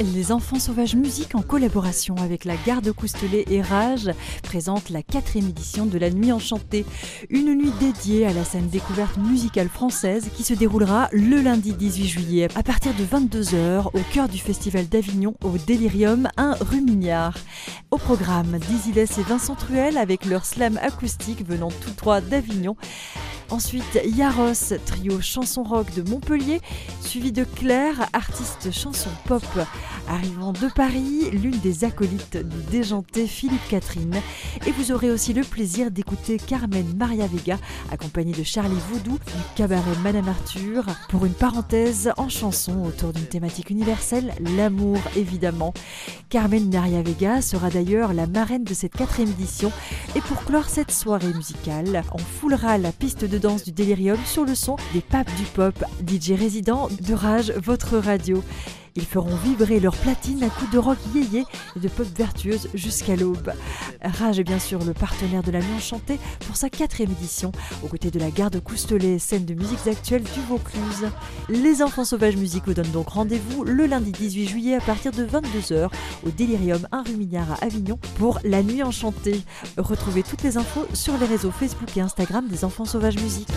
Les Enfants Sauvages Musique, en collaboration avec la Garde Coustelet et Rage, présente la quatrième édition de la Nuit Enchantée. Une nuit dédiée à la scène découverte musicale française qui se déroulera le lundi 18 juillet à partir de 22h au cœur du Festival d'Avignon au Délirium 1 rue Mignard. Au programme, Dizzy et Vincent Truel avec leur slam acoustique venant tous trois d'Avignon. Ensuite, Yaros, trio chanson rock de Montpellier, suivi de Claire, artiste chanson pop. Arrivant de Paris, l'une des acolytes du déjanté Philippe Catherine. Et vous aurez aussi le plaisir d'écouter Carmen Maria Vega, accompagnée de Charlie Voudou du cabaret Madame Arthur, pour une parenthèse en chanson autour d'une thématique universelle, l'amour évidemment. Carmen Maria Vega sera d'ailleurs la marraine de cette quatrième édition. Et pour clore cette soirée musicale, on foulera la piste de danse du délirium sur le son des papes du pop, DJ résident de Rage, votre radio. Ils feront vibrer leur platine à coups de rock yéyé et de pop vertueuse jusqu'à l'aube. Rage est bien sûr le partenaire de la nuit enchantée pour sa quatrième édition, aux côtés de la garde Coustelet, scène de musiques actuelles du Vaucluse. Les enfants sauvages vous donnent donc rendez-vous le lundi 18 juillet à partir de 22h au Délirium 1 rue Mignard à Avignon pour la nuit enchantée. Retrouvez toutes les infos sur les réseaux Facebook et Instagram des enfants sauvages musiques.